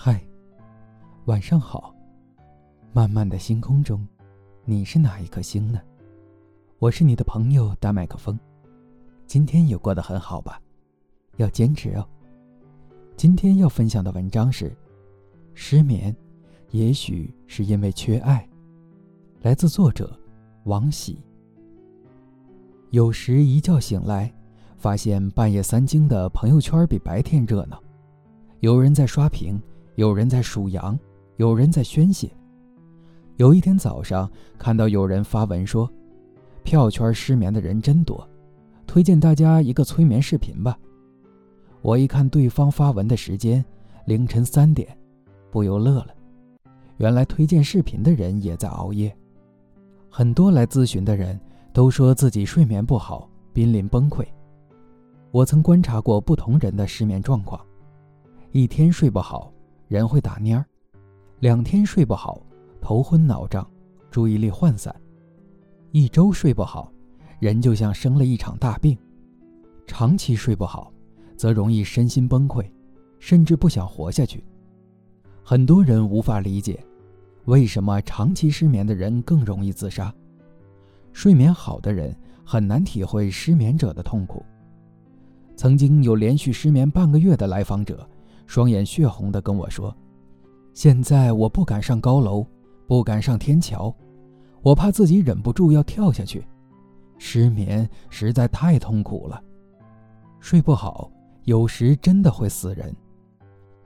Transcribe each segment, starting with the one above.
嗨，晚上好。漫漫的星空中，你是哪一颗星呢？我是你的朋友大麦克风。今天也过得很好吧？要坚持哦。今天要分享的文章是：失眠，也许是因为缺爱。来自作者王喜。有时一觉醒来，发现半夜三更的朋友圈比白天热闹，有人在刷屏。有人在数羊，有人在宣泄。有一天早上，看到有人发文说：“票圈失眠的人真多，推荐大家一个催眠视频吧。”我一看对方发文的时间，凌晨三点，不由乐了。原来推荐视频的人也在熬夜。很多来咨询的人都说自己睡眠不好，濒临崩溃。我曾观察过不同人的失眠状况，一天睡不好。人会打蔫儿，两天睡不好，头昏脑胀，注意力涣散；一周睡不好，人就像生了一场大病；长期睡不好，则容易身心崩溃，甚至不想活下去。很多人无法理解，为什么长期失眠的人更容易自杀？睡眠好的人很难体会失眠者的痛苦。曾经有连续失眠半个月的来访者。双眼血红的跟我说：“现在我不敢上高楼，不敢上天桥，我怕自己忍不住要跳下去。失眠实在太痛苦了，睡不好有时真的会死人。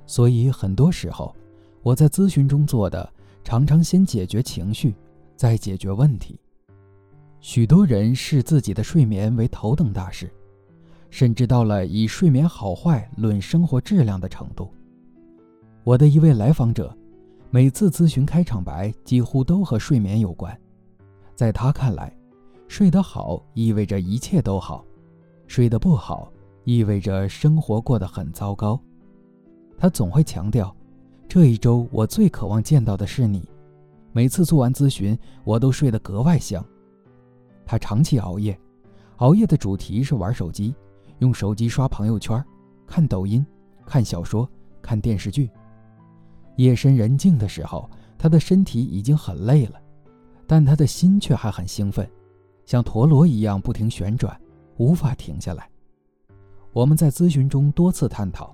所以很多时候，我在咨询中做的，常常先解决情绪，再解决问题。许多人视自己的睡眠为头等大事。”甚至到了以睡眠好坏论生活质量的程度。我的一位来访者，每次咨询开场白几乎都和睡眠有关。在他看来，睡得好意味着一切都好，睡得不好意味着生活过得很糟糕。他总会强调：“这一周我最渴望见到的是你。”每次做完咨询，我都睡得格外香。他长期熬夜，熬夜的主题是玩手机。用手机刷朋友圈，看抖音，看小说，看电视剧。夜深人静的时候，他的身体已经很累了，但他的心却还很兴奋，像陀螺一样不停旋转，无法停下来。我们在咨询中多次探讨，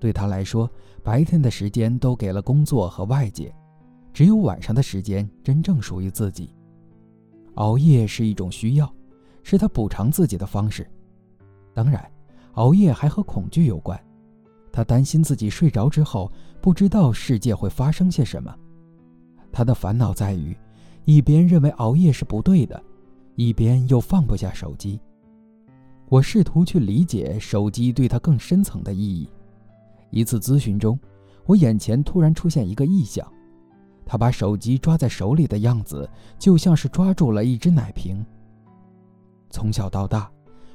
对他来说，白天的时间都给了工作和外界，只有晚上的时间真正属于自己。熬夜是一种需要，是他补偿自己的方式。当然，熬夜还和恐惧有关。他担心自己睡着之后不知道世界会发生些什么。他的烦恼在于，一边认为熬夜是不对的，一边又放不下手机。我试图去理解手机对他更深层的意义。一次咨询中，我眼前突然出现一个意象：他把手机抓在手里的样子，就像是抓住了一只奶瓶。从小到大。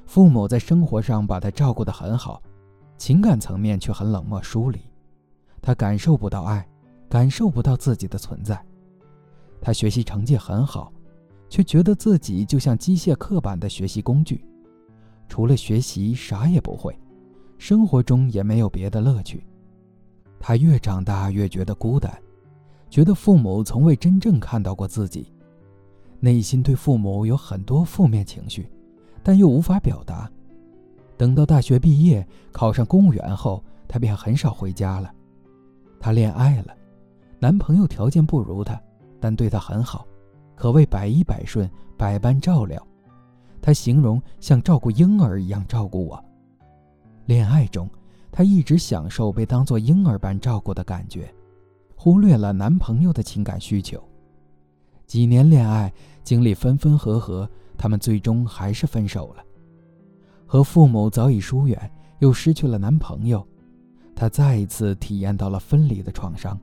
父母在生活上把他照顾得很好，情感层面却很冷漠疏离，他感受不到爱，感受不到自己的存在。他学习成绩很好，却觉得自己就像机械刻板的学习工具，除了学习啥也不会，生活中也没有别的乐趣。他越长大越觉得孤单，觉得父母从未真正看到过自己，内心对父母有很多负面情绪。但又无法表达。等到大学毕业，考上公务员后，她便很少回家了。她恋爱了，男朋友条件不如她，但对她很好，可谓百依百顺，百般照料。她形容像照顾婴儿一样照顾我。恋爱中，她一直享受被当作婴儿般照顾的感觉，忽略了男朋友的情感需求。几年恋爱，经历分分合合。他们最终还是分手了，和父母早已疏远，又失去了男朋友，她再一次体验到了分离的创伤。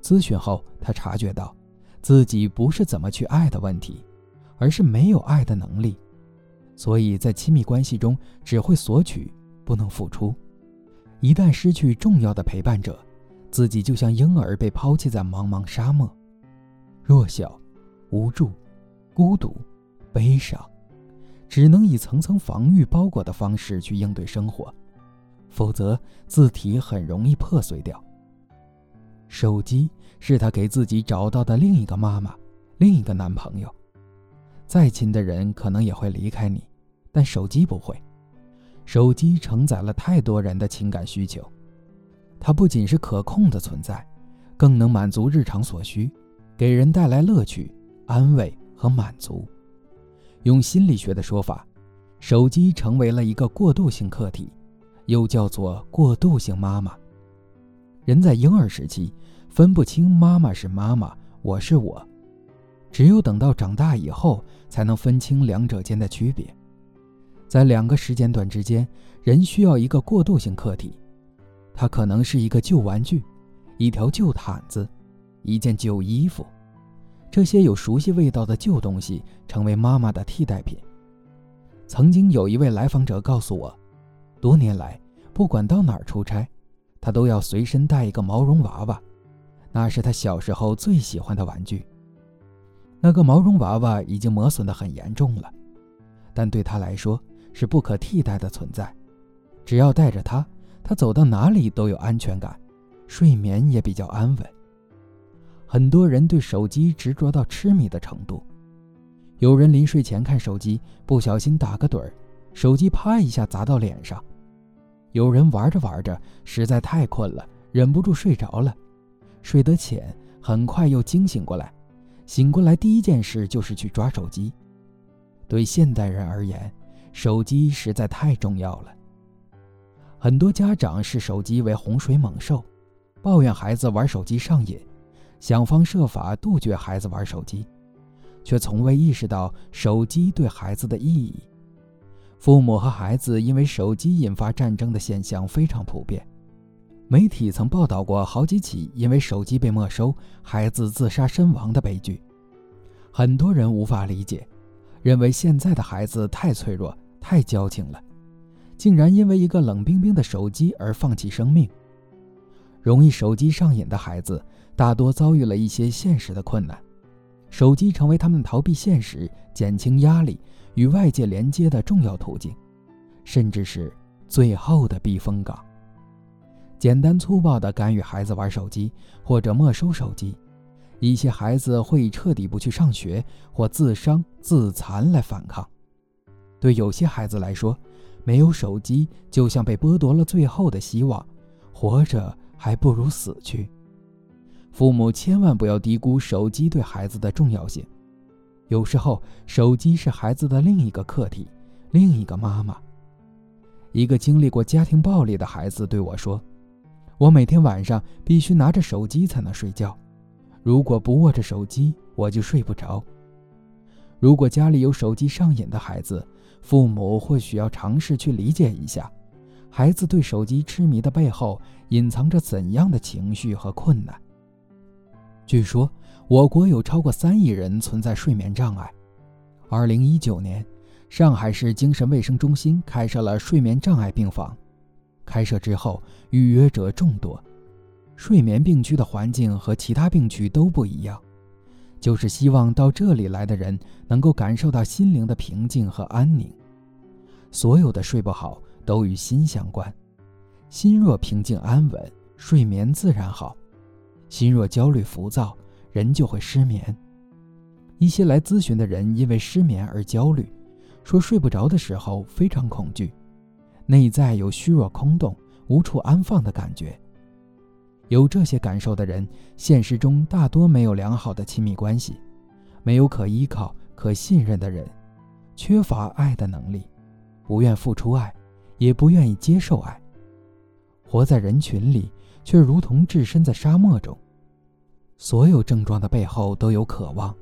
咨询后，她察觉到，自己不是怎么去爱的问题，而是没有爱的能力，所以在亲密关系中只会索取，不能付出。一旦失去重要的陪伴者，自己就像婴儿被抛弃在茫茫沙漠，弱小、无助、孤独。悲伤，只能以层层防御包裹的方式去应对生活，否则字体很容易破碎掉。手机是他给自己找到的另一个妈妈，另一个男朋友。再亲的人可能也会离开你，但手机不会。手机承载了太多人的情感需求，它不仅是可控的存在，更能满足日常所需，给人带来乐趣、安慰和满足。用心理学的说法，手机成为了一个过渡性客体，又叫做过渡性妈妈。人在婴儿时期分不清妈妈是妈妈，我是我，只有等到长大以后，才能分清两者间的区别。在两个时间段之间，人需要一个过渡性客体，它可能是一个旧玩具、一条旧毯子、一件旧衣服，这些有熟悉味道的旧东西成为妈妈的替代品。曾经有一位来访者告诉我，多年来不管到哪儿出差，他都要随身带一个毛绒娃娃，那是他小时候最喜欢的玩具。那个毛绒娃娃已经磨损得很严重了，但对他来说，是不可替代的存在，只要带着它，他走到哪里都有安全感，睡眠也比较安稳。很多人对手机执着到痴迷的程度，有人临睡前看手机，不小心打个盹儿，手机啪一下砸到脸上；有人玩着玩着实在太困了，忍不住睡着了，睡得浅，很快又惊醒过来，醒过来第一件事就是去抓手机。对现代人而言，手机实在太重要了。很多家长视手机为洪水猛兽，抱怨孩子玩手机上瘾，想方设法杜绝孩子玩手机，却从未意识到手机对孩子的意义。父母和孩子因为手机引发战争的现象非常普遍，媒体曾报道过好几起因为手机被没收，孩子自杀身亡的悲剧。很多人无法理解，认为现在的孩子太脆弱。太矫情了，竟然因为一个冷冰冰的手机而放弃生命。容易手机上瘾的孩子大多遭遇了一些现实的困难，手机成为他们逃避现实、减轻压力、与外界连接的重要途径，甚至是最后的避风港。简单粗暴地干预孩子玩手机或者没收手机，一些孩子会彻底不去上学或自伤自残来反抗。对有些孩子来说，没有手机就像被剥夺了最后的希望，活着还不如死去。父母千万不要低估手机对孩子的重要性。有时候，手机是孩子的另一个客体，另一个妈妈。一个经历过家庭暴力的孩子对我说：“我每天晚上必须拿着手机才能睡觉，如果不握着手机，我就睡不着。”如果家里有手机上瘾的孩子，父母或许要尝试去理解一下，孩子对手机痴迷的背后隐藏着怎样的情绪和困难。据说，我国有超过三亿人存在睡眠障碍。二零一九年，上海市精神卫生中心开设了睡眠障碍病房，开设之后预约者众多。睡眠病区的环境和其他病区都不一样。就是希望到这里来的人能够感受到心灵的平静和安宁。所有的睡不好都与心相关，心若平静安稳，睡眠自然好；心若焦虑浮躁，人就会失眠。一些来咨询的人因为失眠而焦虑，说睡不着的时候非常恐惧，内在有虚弱、空洞、无处安放的感觉。有这些感受的人，现实中大多没有良好的亲密关系，没有可依靠、可信任的人，缺乏爱的能力，不愿付出爱，也不愿意接受爱，活在人群里，却如同置身在沙漠中。所有症状的背后都有渴望，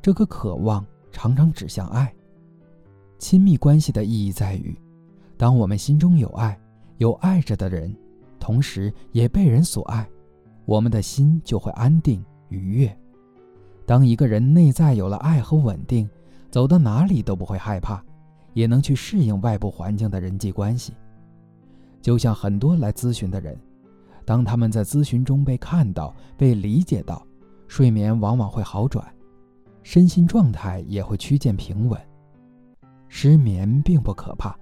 这个渴望常常指向爱。亲密关系的意义在于，当我们心中有爱，有爱着的人。同时也被人所爱，我们的心就会安定愉悦。当一个人内在有了爱和稳定，走到哪里都不会害怕，也能去适应外部环境的人际关系。就像很多来咨询的人，当他们在咨询中被看到、被理解到，睡眠往往会好转，身心状态也会趋渐平稳。失眠并不可怕，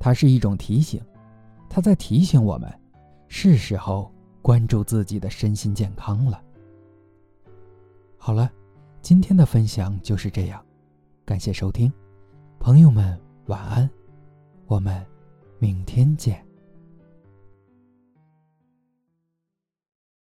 它是一种提醒，它在提醒我们。是时候关注自己的身心健康了。好了，今天的分享就是这样，感谢收听，朋友们晚安，我们明天见。